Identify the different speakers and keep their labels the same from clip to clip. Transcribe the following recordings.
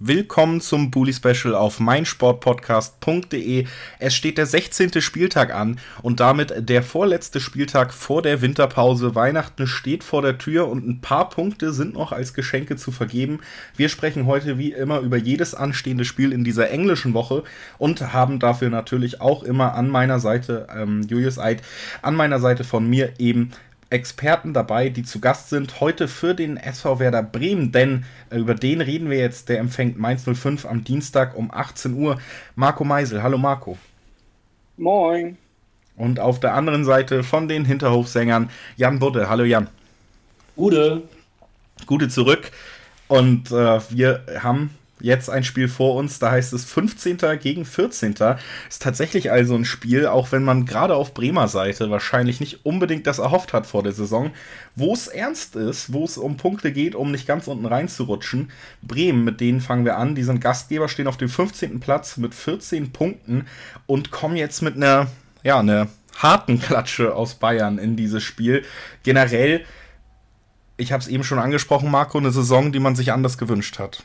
Speaker 1: Willkommen zum Bully Special auf meinsportpodcast.de. Es steht der 16. Spieltag an und damit der vorletzte Spieltag vor der Winterpause. Weihnachten steht vor der Tür und ein paar Punkte sind noch als Geschenke zu vergeben. Wir sprechen heute wie immer über jedes anstehende Spiel in dieser englischen Woche und haben dafür natürlich auch immer an meiner Seite ähm, Julius Eid, an meiner Seite von mir eben Experten dabei, die zu Gast sind. Heute für den SV Werder Bremen, denn äh, über den reden wir jetzt. Der empfängt Mainz 05 am Dienstag um 18 Uhr. Marco Meisel. Hallo Marco.
Speaker 2: Moin.
Speaker 1: Und auf der anderen Seite von den Hinterhofsängern Jan Budde. Hallo Jan.
Speaker 3: Gute.
Speaker 1: Gute zurück. Und äh, wir haben jetzt ein Spiel vor uns, da heißt es 15. gegen 14. Ist tatsächlich also ein Spiel, auch wenn man gerade auf Bremer Seite wahrscheinlich nicht unbedingt das erhofft hat vor der Saison, wo es ernst ist, wo es um Punkte geht, um nicht ganz unten reinzurutschen. Bremen, mit denen fangen wir an, die sind Gastgeber, stehen auf dem 15. Platz mit 14 Punkten und kommen jetzt mit einer, ja, einer harten Klatsche aus Bayern in dieses Spiel. Generell, ich habe es eben schon angesprochen, Marco, eine Saison, die man sich anders gewünscht hat.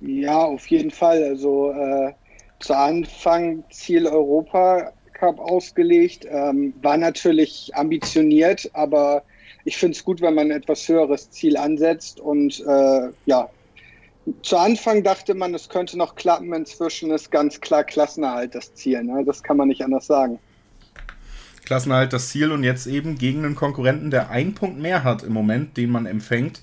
Speaker 2: Ja, auf jeden Fall. Also äh, zu Anfang Ziel Europa Cup ausgelegt, ähm, war natürlich ambitioniert, aber ich finde es gut, wenn man ein etwas höheres Ziel ansetzt und äh, ja, zu Anfang dachte man, es könnte noch klappen, inzwischen ist ganz klar Klassenerhalt das Ziel, ne? das kann man nicht anders sagen.
Speaker 1: Klassenerhalt das Ziel und jetzt eben gegen einen Konkurrenten, der einen Punkt mehr hat im Moment, den man empfängt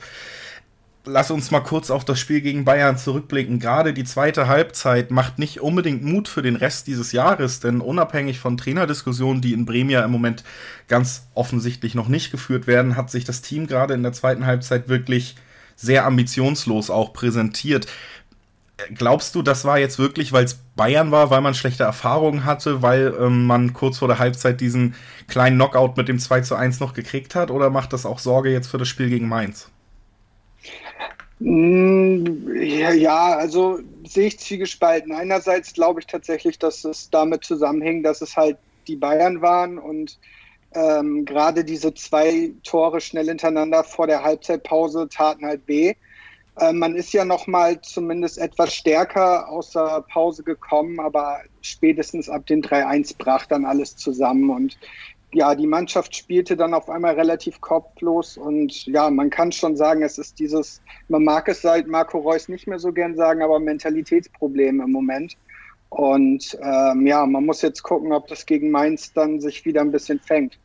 Speaker 1: lass uns mal kurz auf das Spiel gegen Bayern zurückblicken. Gerade die zweite Halbzeit macht nicht unbedingt Mut für den Rest dieses Jahres, denn unabhängig von Trainerdiskussionen, die in Bremen ja im Moment ganz offensichtlich noch nicht geführt werden, hat sich das Team gerade in der zweiten Halbzeit wirklich sehr ambitionslos auch präsentiert. Glaubst du, das war jetzt wirklich, weil es Bayern war, weil man schlechte Erfahrungen hatte, weil ähm, man kurz vor der Halbzeit diesen kleinen Knockout mit dem 2 zu 1 noch gekriegt hat? Oder macht das auch Sorge jetzt für das Spiel gegen Mainz?
Speaker 2: Mm, ja, also sehe ich zwiegespalten. Einerseits glaube ich tatsächlich, dass es damit zusammenhängt, dass es halt die Bayern waren und ähm, gerade diese zwei Tore schnell hintereinander vor der Halbzeitpause taten halt weh. Äh, man ist ja noch mal zumindest etwas stärker aus der Pause gekommen, aber spätestens ab den 3-1 brach dann alles zusammen und ja, die Mannschaft spielte dann auf einmal relativ kopflos und ja, man kann schon sagen, es ist dieses, man mag es seit Marco Reus nicht mehr so gern sagen, aber Mentalitätsproblem im Moment. Und ähm, ja, man muss jetzt gucken, ob das gegen Mainz dann sich wieder ein bisschen fängt.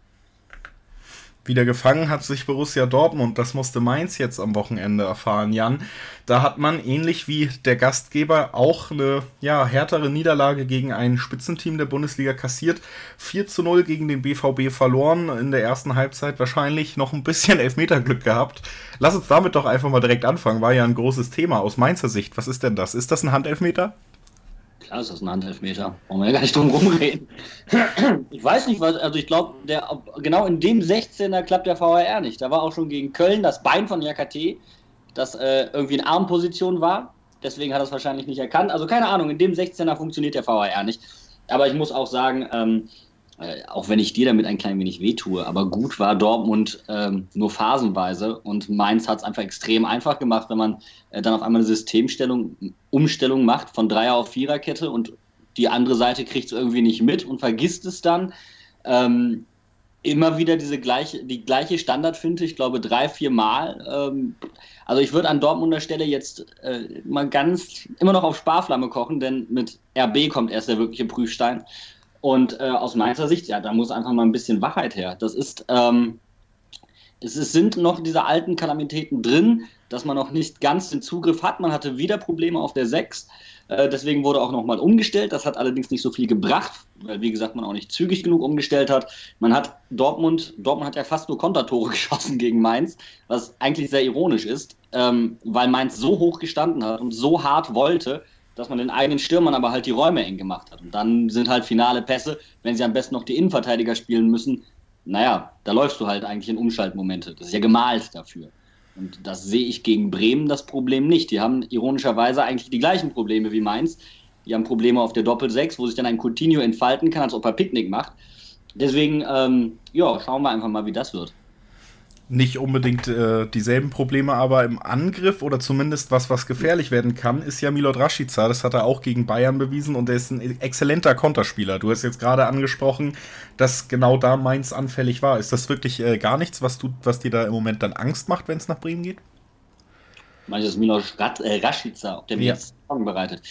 Speaker 1: Wieder gefangen hat sich Borussia Dortmund. Das musste Mainz jetzt am Wochenende erfahren, Jan. Da hat man ähnlich wie der Gastgeber auch eine ja, härtere Niederlage gegen ein Spitzenteam der Bundesliga kassiert. 4 zu 0 gegen den BVB verloren. In der ersten Halbzeit wahrscheinlich noch ein bisschen Elfmeterglück gehabt. Lass uns damit doch einfach mal direkt anfangen. War ja ein großes Thema aus Mainzer Sicht. Was ist denn das? Ist das ein Handelfmeter?
Speaker 3: Klar ist das ein Handelfmeter. Wollen wir ja gar nicht drum rumreden. ich weiß nicht, was, also ich glaube, genau in dem 16er klappt der VHR nicht. Da war auch schon gegen Köln das Bein von Jakate, das äh, irgendwie in Armposition war. Deswegen hat er es wahrscheinlich nicht erkannt. Also keine Ahnung, in dem 16er funktioniert der VHR nicht. Aber ich muss auch sagen, ähm, äh, auch wenn ich dir damit ein klein wenig wehtue, aber gut war Dortmund ähm, nur phasenweise und Mainz hat es einfach extrem einfach gemacht, wenn man äh, dann auf einmal eine Systemstellung, Umstellung macht von Dreier auf Viererkette und die andere Seite kriegt es irgendwie nicht mit und vergisst es dann. Ähm, immer wieder diese gleiche, die gleiche Standardfinte, ich glaube drei, vier Mal. Ähm, also ich würde an Dortmunder Stelle jetzt äh, mal ganz immer noch auf Sparflamme kochen, denn mit RB kommt erst der wirkliche Prüfstein. Und äh, aus meiner Sicht, ja, da muss einfach mal ein bisschen Wachheit her. Das ist, ähm, es ist, sind noch diese alten Kalamitäten drin, dass man noch nicht ganz den Zugriff hat. Man hatte wieder Probleme auf der 6. Äh, deswegen wurde auch nochmal umgestellt. Das hat allerdings nicht so viel gebracht, weil, wie gesagt, man auch nicht zügig genug umgestellt hat. Man hat Dortmund, Dortmund hat ja fast nur Kontertore geschossen gegen Mainz, was eigentlich sehr ironisch ist, ähm, weil Mainz so hoch gestanden hat und so hart wollte, dass man den eigenen Stürmern aber halt die Räume eng gemacht hat. Und dann sind halt finale Pässe, wenn sie am besten noch die Innenverteidiger spielen müssen, naja, da läufst du halt eigentlich in Umschaltmomente. Das ist ja gemalt dafür. Und das sehe ich gegen Bremen das Problem nicht. Die haben ironischerweise eigentlich die gleichen Probleme wie Mainz. Die haben Probleme auf der Doppel-6, wo sich dann ein Coutinho entfalten kann, als ob er Picknick macht. Deswegen, ähm, ja, schauen wir einfach mal, wie das wird
Speaker 1: nicht unbedingt äh, dieselben Probleme, aber im Angriff oder zumindest was, was gefährlich werden kann, ist ja Milot Rashica. Das hat er auch gegen Bayern bewiesen und er ist ein exzellenter Konterspieler. Du hast jetzt gerade angesprochen, dass genau da Mainz anfällig war. Ist das wirklich äh, gar nichts, was, du, was dir da im Moment dann Angst macht, wenn es nach Bremen geht?
Speaker 3: Meinst du, das Milot äh, Rashica, ob der mir ja. jetzt Sorgen bereitet?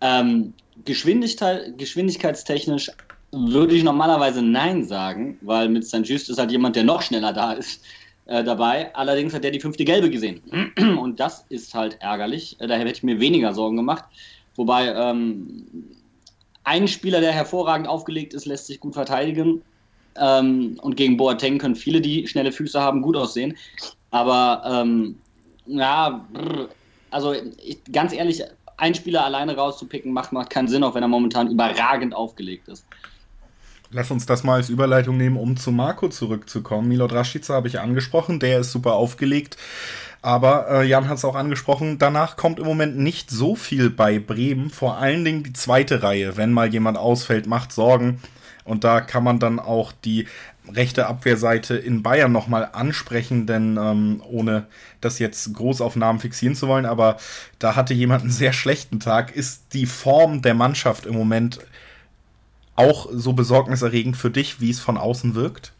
Speaker 3: Ähm, Geschwindigkeit, geschwindigkeitstechnisch würde ich normalerweise Nein sagen, weil mit St. Just ist halt jemand, der noch schneller da ist äh, dabei. Allerdings hat er die fünfte Gelbe gesehen. Und das ist halt ärgerlich. Äh, daher hätte ich mir weniger Sorgen gemacht. Wobei ähm, ein Spieler, der hervorragend aufgelegt ist, lässt sich gut verteidigen. Ähm, und gegen Boateng können viele, die schnelle Füße haben, gut aussehen. Aber ähm, ja, brr, also ich, ganz ehrlich, einen Spieler alleine rauszupicken, macht, macht keinen Sinn, auch wenn er momentan überragend aufgelegt ist.
Speaker 1: Lass uns das mal als Überleitung nehmen, um zu Marco zurückzukommen. Milot Rashica habe ich angesprochen, der ist super aufgelegt. Aber äh, Jan hat es auch angesprochen, danach kommt im Moment nicht so viel bei Bremen. Vor allen Dingen die zweite Reihe. Wenn mal jemand ausfällt, macht Sorgen. Und da kann man dann auch die rechte Abwehrseite in Bayern nochmal ansprechen, denn ähm, ohne das jetzt groß auf Namen fixieren zu wollen, aber da hatte jemand einen sehr schlechten Tag, ist die Form der Mannschaft im Moment auch so besorgniserregend für dich, wie es von außen wirkt?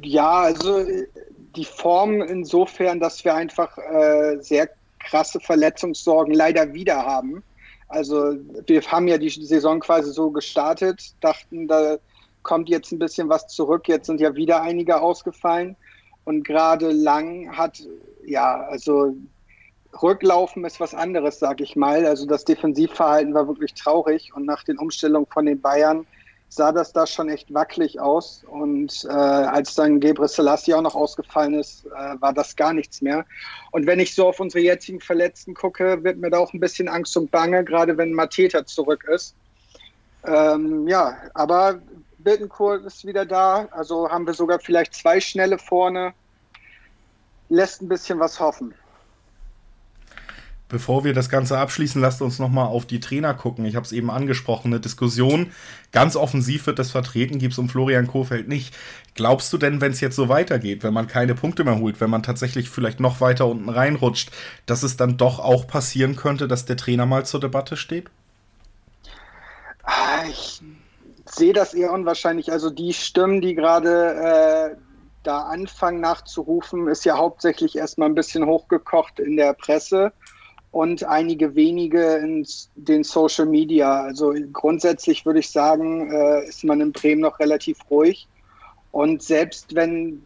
Speaker 2: Ja, also die Form insofern, dass wir einfach äh, sehr krasse Verletzungssorgen leider wieder haben. Also wir haben ja die Saison quasi so gestartet, dachten, da kommt jetzt ein bisschen was zurück. Jetzt sind ja wieder einige ausgefallen. Und gerade Lang hat, ja, also Rücklaufen ist was anderes, sag ich mal. Also das Defensivverhalten war wirklich traurig und nach den Umstellungen von den Bayern sah das da schon echt wackelig aus. Und äh, als dann Gebre Selassie auch noch ausgefallen ist, äh, war das gar nichts mehr. Und wenn ich so auf unsere jetzigen Verletzten gucke, wird mir da auch ein bisschen Angst und Bange, gerade wenn Mateta zurück ist. Ähm, ja, aber Bittencourt ist wieder da. Also haben wir sogar vielleicht zwei Schnelle vorne. Lässt ein bisschen was hoffen.
Speaker 1: Bevor wir das Ganze abschließen, lasst uns nochmal auf die Trainer gucken. Ich habe es eben angesprochen, eine Diskussion. Ganz offensiv wird das vertreten, gibt es um Florian Kohfeldt nicht. Glaubst du denn, wenn es jetzt so weitergeht, wenn man keine Punkte mehr holt, wenn man tatsächlich vielleicht noch weiter unten reinrutscht, dass es dann doch auch passieren könnte, dass der Trainer mal zur Debatte steht?
Speaker 2: Ah, ich sehe das eher unwahrscheinlich. Also die Stimmen, die gerade äh, da anfangen nachzurufen, ist ja hauptsächlich erstmal ein bisschen hochgekocht in der Presse und einige wenige in den Social Media. Also grundsätzlich würde ich sagen, äh, ist man in Bremen noch relativ ruhig. Und selbst wenn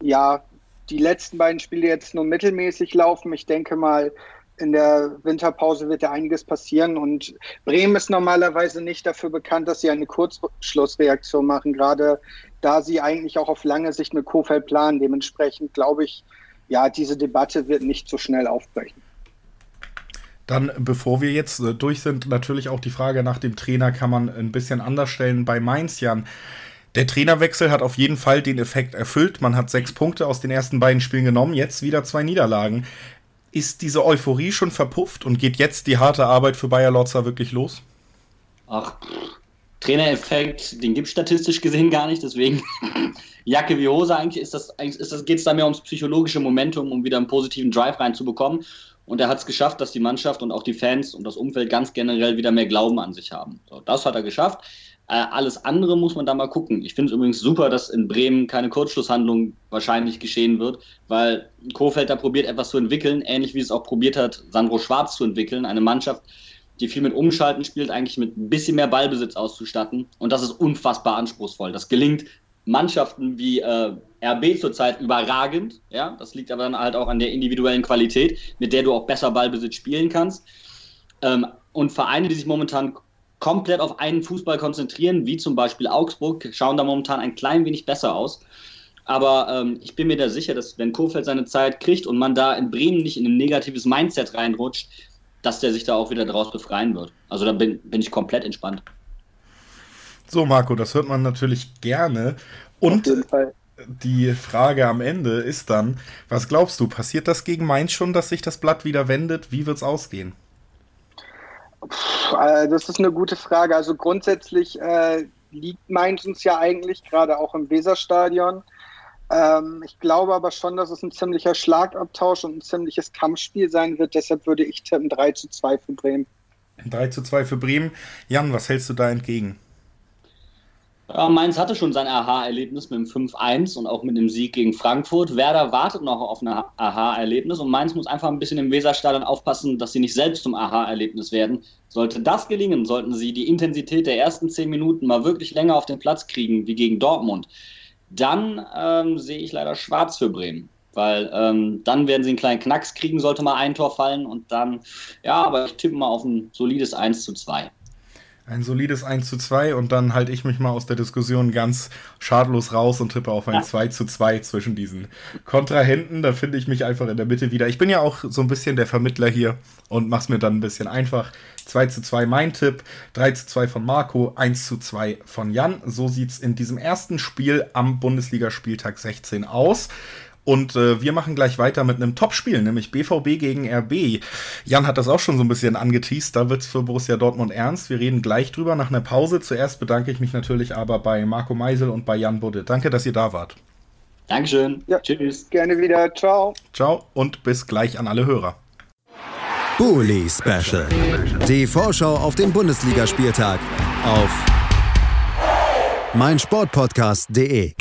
Speaker 2: ja die letzten beiden Spiele jetzt nur mittelmäßig laufen, ich denke mal, in der Winterpause wird da einiges passieren. Und Bremen ist normalerweise nicht dafür bekannt, dass sie eine Kurzschlussreaktion machen, gerade da sie eigentlich auch auf lange Sicht eine Kofeld planen. Dementsprechend glaube ich, ja, diese Debatte wird nicht so schnell aufbrechen.
Speaker 1: Dann, bevor wir jetzt äh, durch sind, natürlich auch die Frage nach dem Trainer kann man ein bisschen anders stellen bei Mainz, Jan. Der Trainerwechsel hat auf jeden Fall den Effekt erfüllt. Man hat sechs Punkte aus den ersten beiden Spielen genommen, jetzt wieder zwei Niederlagen. Ist diese Euphorie schon verpufft und geht jetzt die harte Arbeit für Bayer Lorza wirklich los?
Speaker 3: Ach, Trainereffekt, den gibt es statistisch gesehen gar nicht, deswegen Jacke wie Hose eigentlich ist das, eigentlich ist das, geht es da mehr ums psychologische Momentum, um wieder einen positiven Drive reinzubekommen. Und er hat es geschafft, dass die Mannschaft und auch die Fans und das Umfeld ganz generell wieder mehr Glauben an sich haben. So, das hat er geschafft. Äh, alles andere muss man da mal gucken. Ich finde es übrigens super, dass in Bremen keine Kurzschlusshandlung wahrscheinlich geschehen wird, weil Kofeld da probiert, etwas zu entwickeln, ähnlich wie es auch probiert hat, Sandro Schwarz zu entwickeln. Eine Mannschaft, die viel mit Umschalten spielt, eigentlich mit ein bisschen mehr Ballbesitz auszustatten. Und das ist unfassbar anspruchsvoll. Das gelingt Mannschaften wie äh, RB zurzeit überragend. Ja, das liegt aber dann halt auch an der individuellen Qualität, mit der du auch besser Ballbesitz spielen kannst. Ähm, und Vereine, die sich momentan komplett auf einen Fußball konzentrieren, wie zum Beispiel Augsburg, schauen da momentan ein klein wenig besser aus. Aber ähm, ich bin mir da sicher, dass wenn Kofeld seine Zeit kriegt und man da in Bremen nicht in ein negatives Mindset reinrutscht, dass der sich da auch wieder draus befreien wird. Also da bin, bin ich komplett entspannt.
Speaker 1: So, Marco, das hört man natürlich gerne. Und die Frage am Ende ist dann, was glaubst du, passiert das gegen Mainz schon, dass sich das Blatt wieder wendet? Wie wird es ausgehen?
Speaker 2: Äh, das ist eine gute Frage. Also grundsätzlich äh, liegt Mainz uns ja eigentlich, gerade auch im Weserstadion. Ähm, ich glaube aber schon, dass es ein ziemlicher Schlagabtausch und ein ziemliches Kampfspiel sein wird. Deshalb würde ich tippen 3 zu 2 für Bremen.
Speaker 1: 3 zu 2 für Bremen. Jan, was hältst du da entgegen?
Speaker 3: Ja, Mainz hatte schon sein Aha-Erlebnis mit dem 5-1 und auch mit dem Sieg gegen Frankfurt. Werder wartet noch auf ein Aha-Erlebnis und Mainz muss einfach ein bisschen im Weserstadion aufpassen, dass sie nicht selbst zum Aha-Erlebnis werden. Sollte das gelingen, sollten sie die Intensität der ersten zehn Minuten mal wirklich länger auf den Platz kriegen, wie gegen Dortmund, dann ähm, sehe ich leider schwarz für Bremen. Weil ähm, dann werden sie einen kleinen Knacks kriegen, sollte mal ein Tor fallen und dann, ja, aber ich tippe mal auf ein solides 1 zu 2.
Speaker 1: Ein solides 1 zu 2 und dann halte ich mich mal aus der Diskussion ganz schadlos raus und tippe auf ein ja. 2 zu 2 zwischen diesen Kontrahenten. Da finde ich mich einfach in der Mitte wieder. Ich bin ja auch so ein bisschen der Vermittler hier und mache es mir dann ein bisschen einfach. 2 zu 2 mein Tipp, 3 zu 2 von Marco, 1 zu 2 von Jan. So sieht es in diesem ersten Spiel am Bundesligaspieltag 16 aus. Und äh, wir machen gleich weiter mit einem Topspiel, nämlich BVB gegen RB. Jan hat das auch schon so ein bisschen angeteased, da wird es für Borussia Dortmund ernst. Wir reden gleich drüber nach einer Pause. Zuerst bedanke ich mich natürlich aber bei Marco Meisel und bei Jan Budde. Danke, dass ihr da wart.
Speaker 3: Dankeschön.
Speaker 2: Ja, Tschüss. Gerne wieder. Ciao.
Speaker 1: Ciao und bis gleich an alle Hörer.
Speaker 4: Bully Special. Die Vorschau auf den Bundesligaspieltag auf meinsportpodcast.de.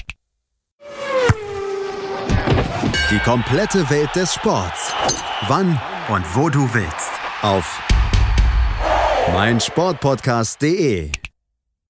Speaker 4: Die komplette Welt des Sports. Wann und wo du willst. Auf meinsportpodcast.de.